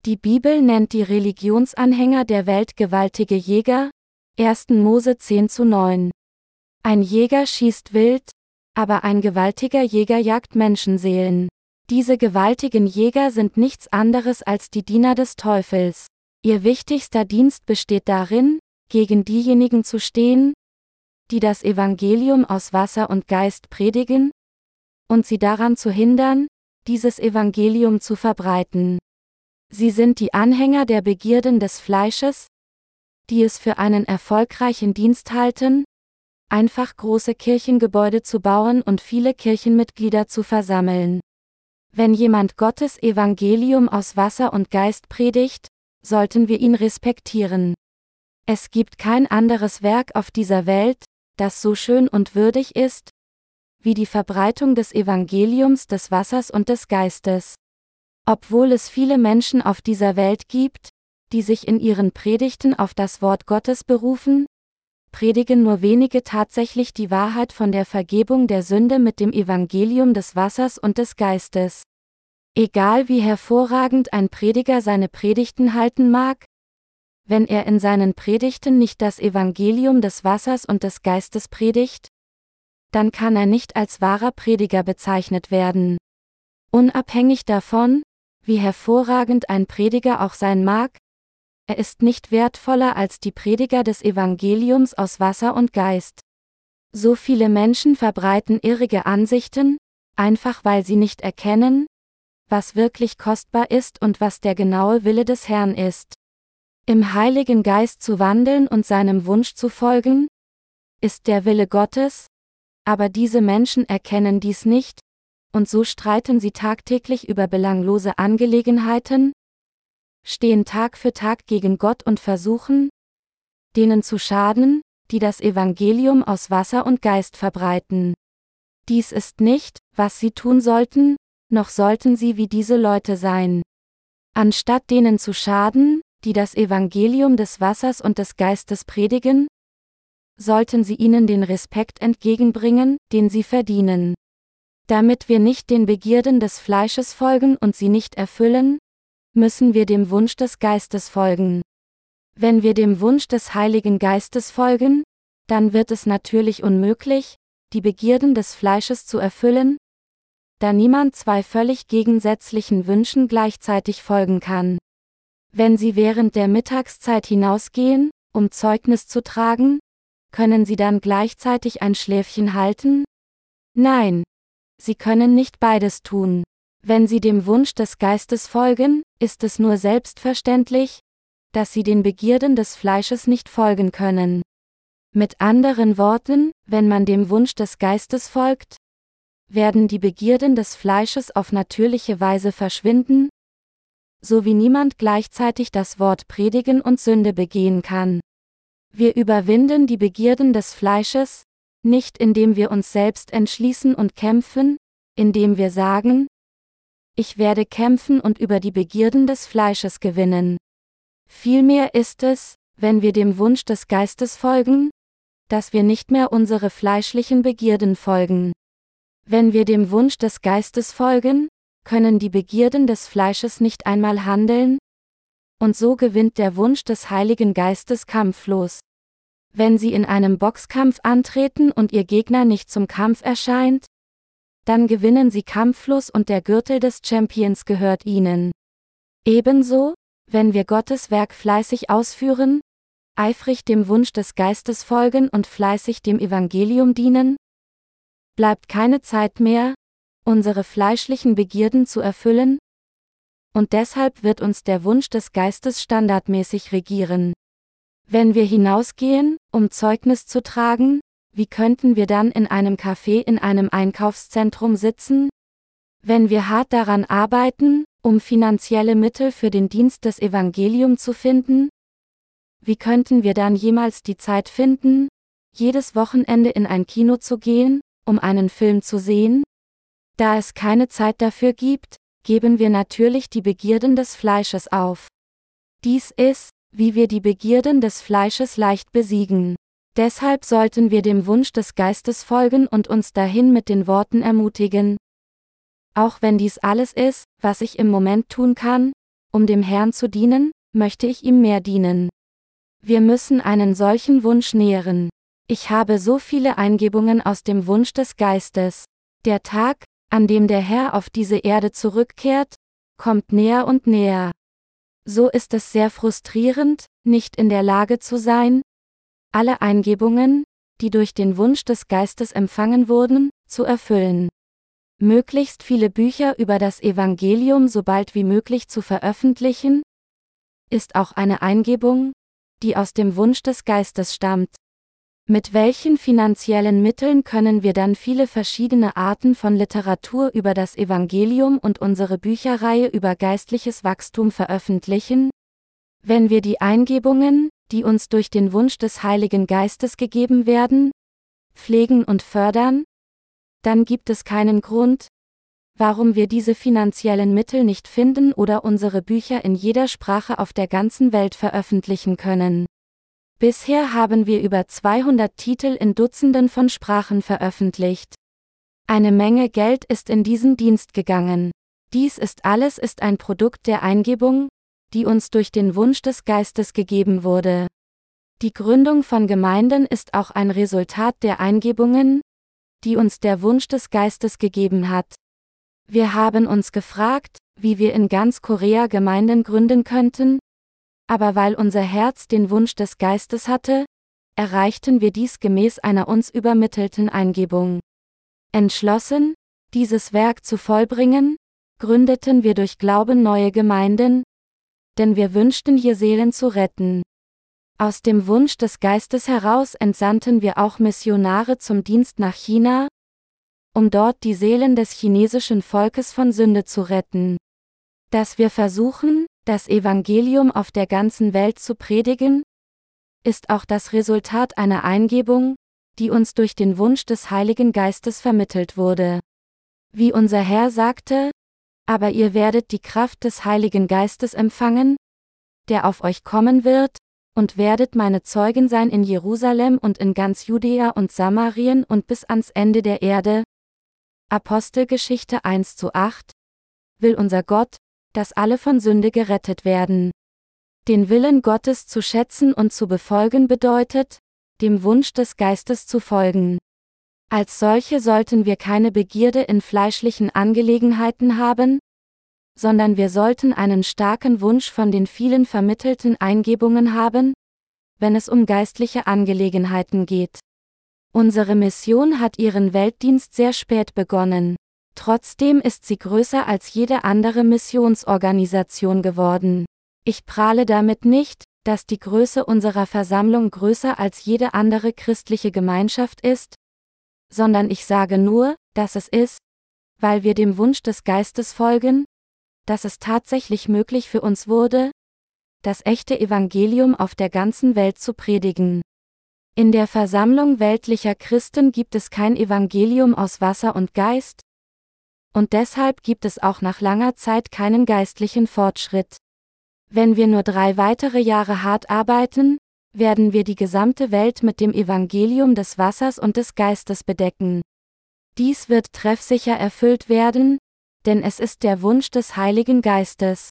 Die Bibel nennt die Religionsanhänger der Welt gewaltige Jäger, 1. Mose 10 zu 9. Ein Jäger schießt wild, aber ein gewaltiger Jäger jagt Menschenseelen. Diese gewaltigen Jäger sind nichts anderes als die Diener des Teufels. Ihr wichtigster Dienst besteht darin, gegen diejenigen zu stehen, die das Evangelium aus Wasser und Geist predigen, und sie daran zu hindern, dieses Evangelium zu verbreiten. Sie sind die Anhänger der Begierden des Fleisches, die es für einen erfolgreichen Dienst halten, einfach große Kirchengebäude zu bauen und viele Kirchenmitglieder zu versammeln. Wenn jemand Gottes Evangelium aus Wasser und Geist predigt, sollten wir ihn respektieren. Es gibt kein anderes Werk auf dieser Welt, das so schön und würdig ist, wie die Verbreitung des Evangeliums des Wassers und des Geistes. Obwohl es viele Menschen auf dieser Welt gibt, die sich in ihren Predigten auf das Wort Gottes berufen? Predigen nur wenige tatsächlich die Wahrheit von der Vergebung der Sünde mit dem Evangelium des Wassers und des Geistes. Egal wie hervorragend ein Prediger seine Predigten halten mag, wenn er in seinen Predigten nicht das Evangelium des Wassers und des Geistes predigt, dann kann er nicht als wahrer Prediger bezeichnet werden. Unabhängig davon, wie hervorragend ein Prediger auch sein mag, er ist nicht wertvoller als die Prediger des Evangeliums aus Wasser und Geist. So viele Menschen verbreiten irrige Ansichten, einfach weil sie nicht erkennen, was wirklich kostbar ist und was der genaue Wille des Herrn ist. Im Heiligen Geist zu wandeln und seinem Wunsch zu folgen, ist der Wille Gottes, aber diese Menschen erkennen dies nicht, und so streiten sie tagtäglich über belanglose Angelegenheiten, stehen Tag für Tag gegen Gott und versuchen, denen zu schaden, die das Evangelium aus Wasser und Geist verbreiten. Dies ist nicht, was sie tun sollten, noch sollten sie wie diese Leute sein. Anstatt denen zu schaden, die das Evangelium des Wassers und des Geistes predigen? Sollten sie ihnen den Respekt entgegenbringen, den sie verdienen. Damit wir nicht den Begierden des Fleisches folgen und sie nicht erfüllen, müssen wir dem Wunsch des Geistes folgen. Wenn wir dem Wunsch des Heiligen Geistes folgen, dann wird es natürlich unmöglich, die Begierden des Fleisches zu erfüllen, da niemand zwei völlig gegensätzlichen Wünschen gleichzeitig folgen kann. Wenn Sie während der Mittagszeit hinausgehen, um Zeugnis zu tragen, können Sie dann gleichzeitig ein Schläfchen halten? Nein. Sie können nicht beides tun. Wenn Sie dem Wunsch des Geistes folgen, ist es nur selbstverständlich, dass Sie den Begierden des Fleisches nicht folgen können. Mit anderen Worten, wenn man dem Wunsch des Geistes folgt, werden die Begierden des Fleisches auf natürliche Weise verschwinden, so wie niemand gleichzeitig das Wort predigen und Sünde begehen kann. Wir überwinden die Begierden des Fleisches, nicht indem wir uns selbst entschließen und kämpfen, indem wir sagen, ich werde kämpfen und über die Begierden des Fleisches gewinnen. Vielmehr ist es, wenn wir dem Wunsch des Geistes folgen, dass wir nicht mehr unsere fleischlichen Begierden folgen. Wenn wir dem Wunsch des Geistes folgen, können die Begierden des Fleisches nicht einmal handeln, und so gewinnt der Wunsch des Heiligen Geistes kampflos. Wenn Sie in einem Boxkampf antreten und Ihr Gegner nicht zum Kampf erscheint, dann gewinnen Sie kampflos und der Gürtel des Champions gehört Ihnen. Ebenso, wenn wir Gottes Werk fleißig ausführen, eifrig dem Wunsch des Geistes folgen und fleißig dem Evangelium dienen? Bleibt keine Zeit mehr, unsere fleischlichen Begierden zu erfüllen? Und deshalb wird uns der Wunsch des Geistes standardmäßig regieren. Wenn wir hinausgehen, um Zeugnis zu tragen, wie könnten wir dann in einem Café in einem Einkaufszentrum sitzen? Wenn wir hart daran arbeiten, um finanzielle Mittel für den Dienst des Evangeliums zu finden, wie könnten wir dann jemals die Zeit finden, jedes Wochenende in ein Kino zu gehen, um einen Film zu sehen? Da es keine Zeit dafür gibt, geben wir natürlich die Begierden des Fleisches auf. Dies ist, wie wir die Begierden des Fleisches leicht besiegen. Deshalb sollten wir dem Wunsch des Geistes folgen und uns dahin mit den Worten ermutigen. Auch wenn dies alles ist, was ich im Moment tun kann, um dem Herrn zu dienen, möchte ich ihm mehr dienen. Wir müssen einen solchen Wunsch nähren. Ich habe so viele Eingebungen aus dem Wunsch des Geistes. Der Tag, an dem der Herr auf diese Erde zurückkehrt, kommt näher und näher. So ist es sehr frustrierend, nicht in der Lage zu sein, alle Eingebungen, die durch den Wunsch des Geistes empfangen wurden, zu erfüllen. Möglichst viele Bücher über das Evangelium so bald wie möglich zu veröffentlichen, ist auch eine Eingebung, die aus dem Wunsch des Geistes stammt. Mit welchen finanziellen Mitteln können wir dann viele verschiedene Arten von Literatur über das Evangelium und unsere Bücherreihe über geistliches Wachstum veröffentlichen? Wenn wir die Eingebungen, die uns durch den Wunsch des Heiligen Geistes gegeben werden, pflegen und fördern, dann gibt es keinen Grund, warum wir diese finanziellen Mittel nicht finden oder unsere Bücher in jeder Sprache auf der ganzen Welt veröffentlichen können. Bisher haben wir über 200 Titel in Dutzenden von Sprachen veröffentlicht. Eine Menge Geld ist in diesen Dienst gegangen. Dies ist alles ist ein Produkt der Eingebung, die uns durch den Wunsch des Geistes gegeben wurde. Die Gründung von Gemeinden ist auch ein Resultat der Eingebungen, die uns der Wunsch des Geistes gegeben hat. Wir haben uns gefragt, wie wir in ganz Korea Gemeinden gründen könnten, aber weil unser Herz den Wunsch des Geistes hatte, erreichten wir dies gemäß einer uns übermittelten Eingebung. Entschlossen, dieses Werk zu vollbringen, gründeten wir durch Glauben neue Gemeinden, denn wir wünschten hier Seelen zu retten. Aus dem Wunsch des Geistes heraus entsandten wir auch Missionare zum Dienst nach China, um dort die Seelen des chinesischen Volkes von Sünde zu retten. Dass wir versuchen, das Evangelium auf der ganzen Welt zu predigen, ist auch das Resultat einer Eingebung, die uns durch den Wunsch des Heiligen Geistes vermittelt wurde. Wie unser Herr sagte, aber ihr werdet die Kraft des Heiligen Geistes empfangen, der auf euch kommen wird, und werdet meine Zeugen sein in Jerusalem und in ganz Judäa und Samarien und bis ans Ende der Erde. Apostelgeschichte 1 zu 8 Will unser Gott, dass alle von Sünde gerettet werden. Den Willen Gottes zu schätzen und zu befolgen bedeutet, dem Wunsch des Geistes zu folgen. Als solche sollten wir keine Begierde in fleischlichen Angelegenheiten haben, sondern wir sollten einen starken Wunsch von den vielen vermittelten Eingebungen haben, wenn es um geistliche Angelegenheiten geht. Unsere Mission hat ihren Weltdienst sehr spät begonnen. Trotzdem ist sie größer als jede andere Missionsorganisation geworden. Ich prahle damit nicht, dass die Größe unserer Versammlung größer als jede andere christliche Gemeinschaft ist, sondern ich sage nur, dass es ist, weil wir dem Wunsch des Geistes folgen, dass es tatsächlich möglich für uns wurde, das echte Evangelium auf der ganzen Welt zu predigen. In der Versammlung weltlicher Christen gibt es kein Evangelium aus Wasser und Geist, und deshalb gibt es auch nach langer Zeit keinen geistlichen Fortschritt. Wenn wir nur drei weitere Jahre hart arbeiten, werden wir die gesamte Welt mit dem Evangelium des Wassers und des Geistes bedecken. Dies wird treffsicher erfüllt werden, denn es ist der Wunsch des Heiligen Geistes.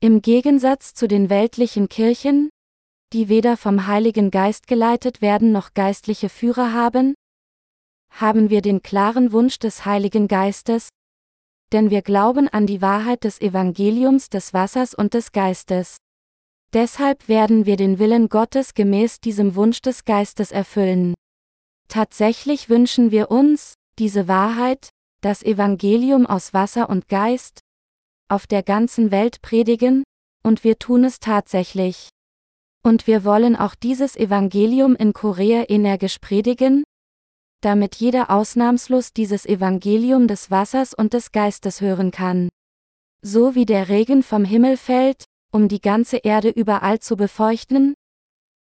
Im Gegensatz zu den weltlichen Kirchen, die weder vom Heiligen Geist geleitet werden noch geistliche Führer haben, haben wir den klaren Wunsch des Heiligen Geistes, denn wir glauben an die Wahrheit des Evangeliums des Wassers und des Geistes. Deshalb werden wir den Willen Gottes gemäß diesem Wunsch des Geistes erfüllen. Tatsächlich wünschen wir uns, diese Wahrheit, das Evangelium aus Wasser und Geist, auf der ganzen Welt predigen, und wir tun es tatsächlich. Und wir wollen auch dieses Evangelium in Korea energisch predigen, damit jeder ausnahmslos dieses Evangelium des Wassers und des Geistes hören kann. So wie der Regen vom Himmel fällt, um die ganze Erde überall zu befeuchten?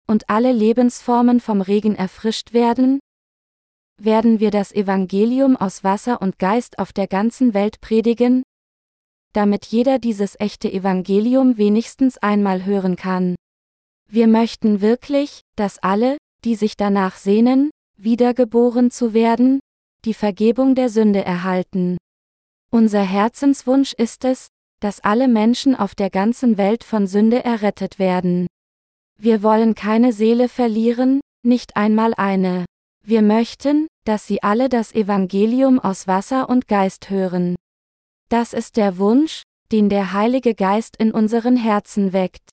Und alle Lebensformen vom Regen erfrischt werden? Werden wir das Evangelium aus Wasser und Geist auf der ganzen Welt predigen? Damit jeder dieses echte Evangelium wenigstens einmal hören kann. Wir möchten wirklich, dass alle, die sich danach sehnen, wiedergeboren zu werden, die Vergebung der Sünde erhalten. Unser Herzenswunsch ist es, dass alle Menschen auf der ganzen Welt von Sünde errettet werden. Wir wollen keine Seele verlieren, nicht einmal eine. Wir möchten, dass sie alle das Evangelium aus Wasser und Geist hören. Das ist der Wunsch, den der Heilige Geist in unseren Herzen weckt.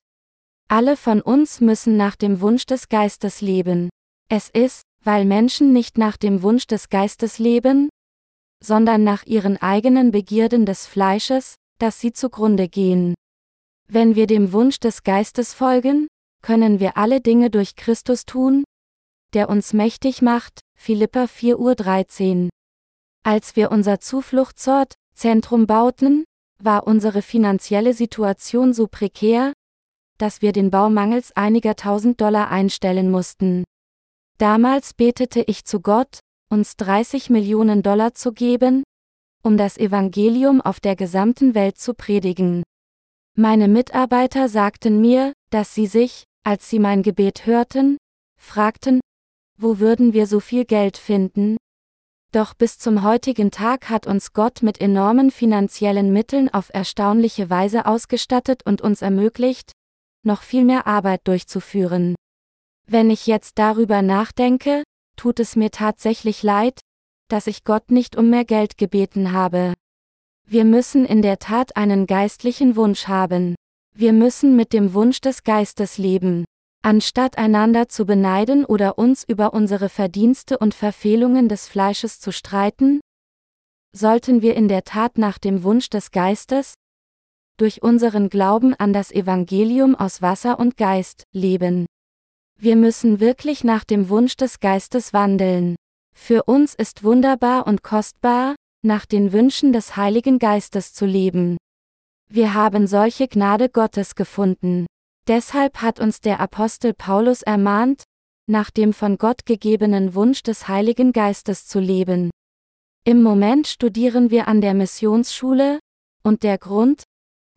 Alle von uns müssen nach dem Wunsch des Geistes leben. Es ist, weil Menschen nicht nach dem Wunsch des Geistes leben, sondern nach ihren eigenen Begierden des Fleisches, dass sie zugrunde gehen. Wenn wir dem Wunsch des Geistes folgen, können wir alle Dinge durch Christus tun, der uns mächtig macht, Philippa 4.13 Uhr. Als wir unser Zufluchtsort, Zentrum bauten, war unsere finanzielle Situation so prekär, dass wir den Bau mangels einiger tausend Dollar einstellen mussten. Damals betete ich zu Gott, uns 30 Millionen Dollar zu geben, um das Evangelium auf der gesamten Welt zu predigen. Meine Mitarbeiter sagten mir, dass sie sich, als sie mein Gebet hörten, fragten, wo würden wir so viel Geld finden? Doch bis zum heutigen Tag hat uns Gott mit enormen finanziellen Mitteln auf erstaunliche Weise ausgestattet und uns ermöglicht, noch viel mehr Arbeit durchzuführen. Wenn ich jetzt darüber nachdenke, tut es mir tatsächlich leid, dass ich Gott nicht um mehr Geld gebeten habe. Wir müssen in der Tat einen geistlichen Wunsch haben. Wir müssen mit dem Wunsch des Geistes leben. Anstatt einander zu beneiden oder uns über unsere Verdienste und Verfehlungen des Fleisches zu streiten, sollten wir in der Tat nach dem Wunsch des Geistes, durch unseren Glauben an das Evangelium aus Wasser und Geist, leben. Wir müssen wirklich nach dem Wunsch des Geistes wandeln. Für uns ist wunderbar und kostbar, nach den Wünschen des Heiligen Geistes zu leben. Wir haben solche Gnade Gottes gefunden. Deshalb hat uns der Apostel Paulus ermahnt, nach dem von Gott gegebenen Wunsch des Heiligen Geistes zu leben. Im Moment studieren wir an der Missionsschule, und der Grund,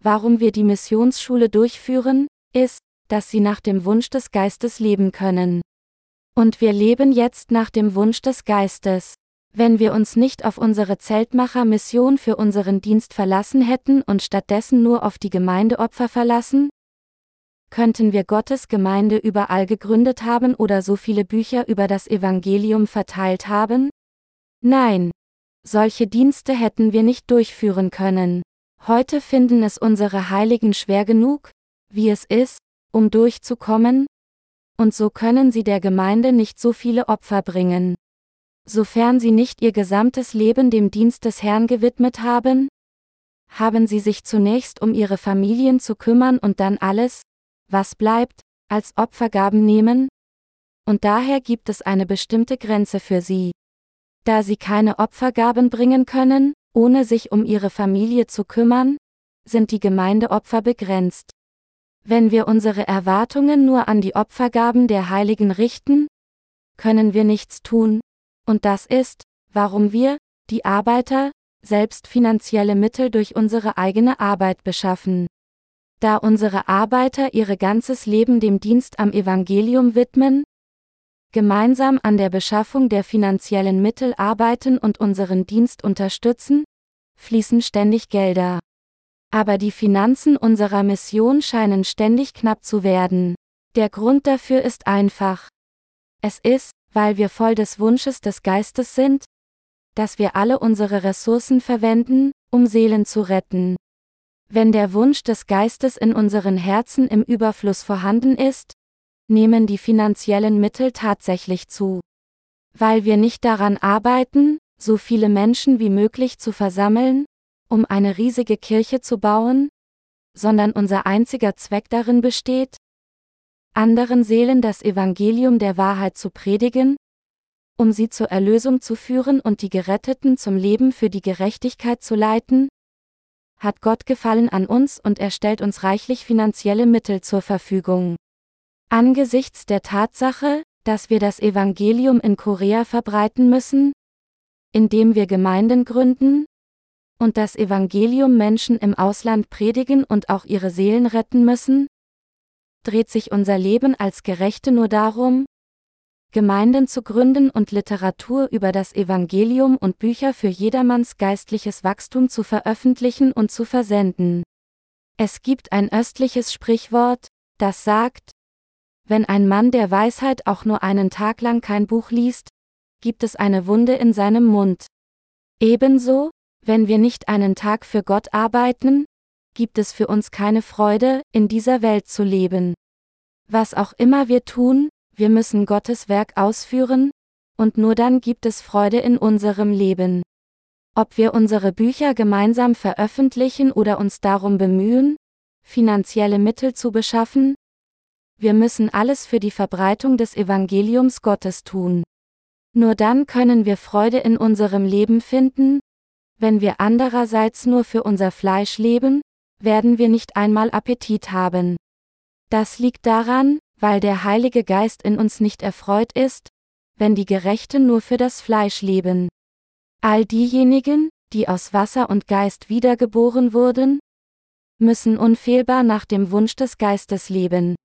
warum wir die Missionsschule durchführen, ist, dass sie nach dem Wunsch des Geistes leben können. Und wir leben jetzt nach dem Wunsch des Geistes. Wenn wir uns nicht auf unsere Zeltmacher-Mission für unseren Dienst verlassen hätten und stattdessen nur auf die Gemeindeopfer verlassen, könnten wir Gottes Gemeinde überall gegründet haben oder so viele Bücher über das Evangelium verteilt haben? Nein. Solche Dienste hätten wir nicht durchführen können. Heute finden es unsere Heiligen schwer genug, wie es ist, um durchzukommen, und so können sie der Gemeinde nicht so viele Opfer bringen. Sofern sie nicht ihr gesamtes Leben dem Dienst des Herrn gewidmet haben, haben sie sich zunächst um ihre Familien zu kümmern und dann alles, was bleibt, als Opfergaben nehmen? Und daher gibt es eine bestimmte Grenze für sie. Da sie keine Opfergaben bringen können, ohne sich um ihre Familie zu kümmern, sind die Gemeindeopfer begrenzt. Wenn wir unsere Erwartungen nur an die Opfergaben der Heiligen richten, können wir nichts tun, und das ist, warum wir, die Arbeiter, selbst finanzielle Mittel durch unsere eigene Arbeit beschaffen. Da unsere Arbeiter ihr ganzes Leben dem Dienst am Evangelium widmen, gemeinsam an der Beschaffung der finanziellen Mittel arbeiten und unseren Dienst unterstützen, fließen ständig Gelder. Aber die Finanzen unserer Mission scheinen ständig knapp zu werden. Der Grund dafür ist einfach. Es ist, weil wir voll des Wunsches des Geistes sind, dass wir alle unsere Ressourcen verwenden, um Seelen zu retten. Wenn der Wunsch des Geistes in unseren Herzen im Überfluss vorhanden ist, nehmen die finanziellen Mittel tatsächlich zu. Weil wir nicht daran arbeiten, so viele Menschen wie möglich zu versammeln, um eine riesige Kirche zu bauen, sondern unser einziger Zweck darin besteht, anderen Seelen das Evangelium der Wahrheit zu predigen, um sie zur Erlösung zu führen und die Geretteten zum Leben für die Gerechtigkeit zu leiten, hat Gott gefallen an uns und er stellt uns reichlich finanzielle Mittel zur Verfügung. Angesichts der Tatsache, dass wir das Evangelium in Korea verbreiten müssen, indem wir Gemeinden gründen, und das Evangelium Menschen im Ausland predigen und auch ihre Seelen retten müssen? Dreht sich unser Leben als Gerechte nur darum, Gemeinden zu gründen und Literatur über das Evangelium und Bücher für jedermanns geistliches Wachstum zu veröffentlichen und zu versenden. Es gibt ein östliches Sprichwort, das sagt, wenn ein Mann der Weisheit auch nur einen Tag lang kein Buch liest, gibt es eine Wunde in seinem Mund. Ebenso, wenn wir nicht einen Tag für Gott arbeiten, gibt es für uns keine Freude, in dieser Welt zu leben. Was auch immer wir tun, wir müssen Gottes Werk ausführen, und nur dann gibt es Freude in unserem Leben. Ob wir unsere Bücher gemeinsam veröffentlichen oder uns darum bemühen, finanzielle Mittel zu beschaffen, wir müssen alles für die Verbreitung des Evangeliums Gottes tun. Nur dann können wir Freude in unserem Leben finden, wenn wir andererseits nur für unser Fleisch leben, werden wir nicht einmal Appetit haben. Das liegt daran, weil der Heilige Geist in uns nicht erfreut ist, wenn die Gerechten nur für das Fleisch leben. All diejenigen, die aus Wasser und Geist wiedergeboren wurden, müssen unfehlbar nach dem Wunsch des Geistes leben.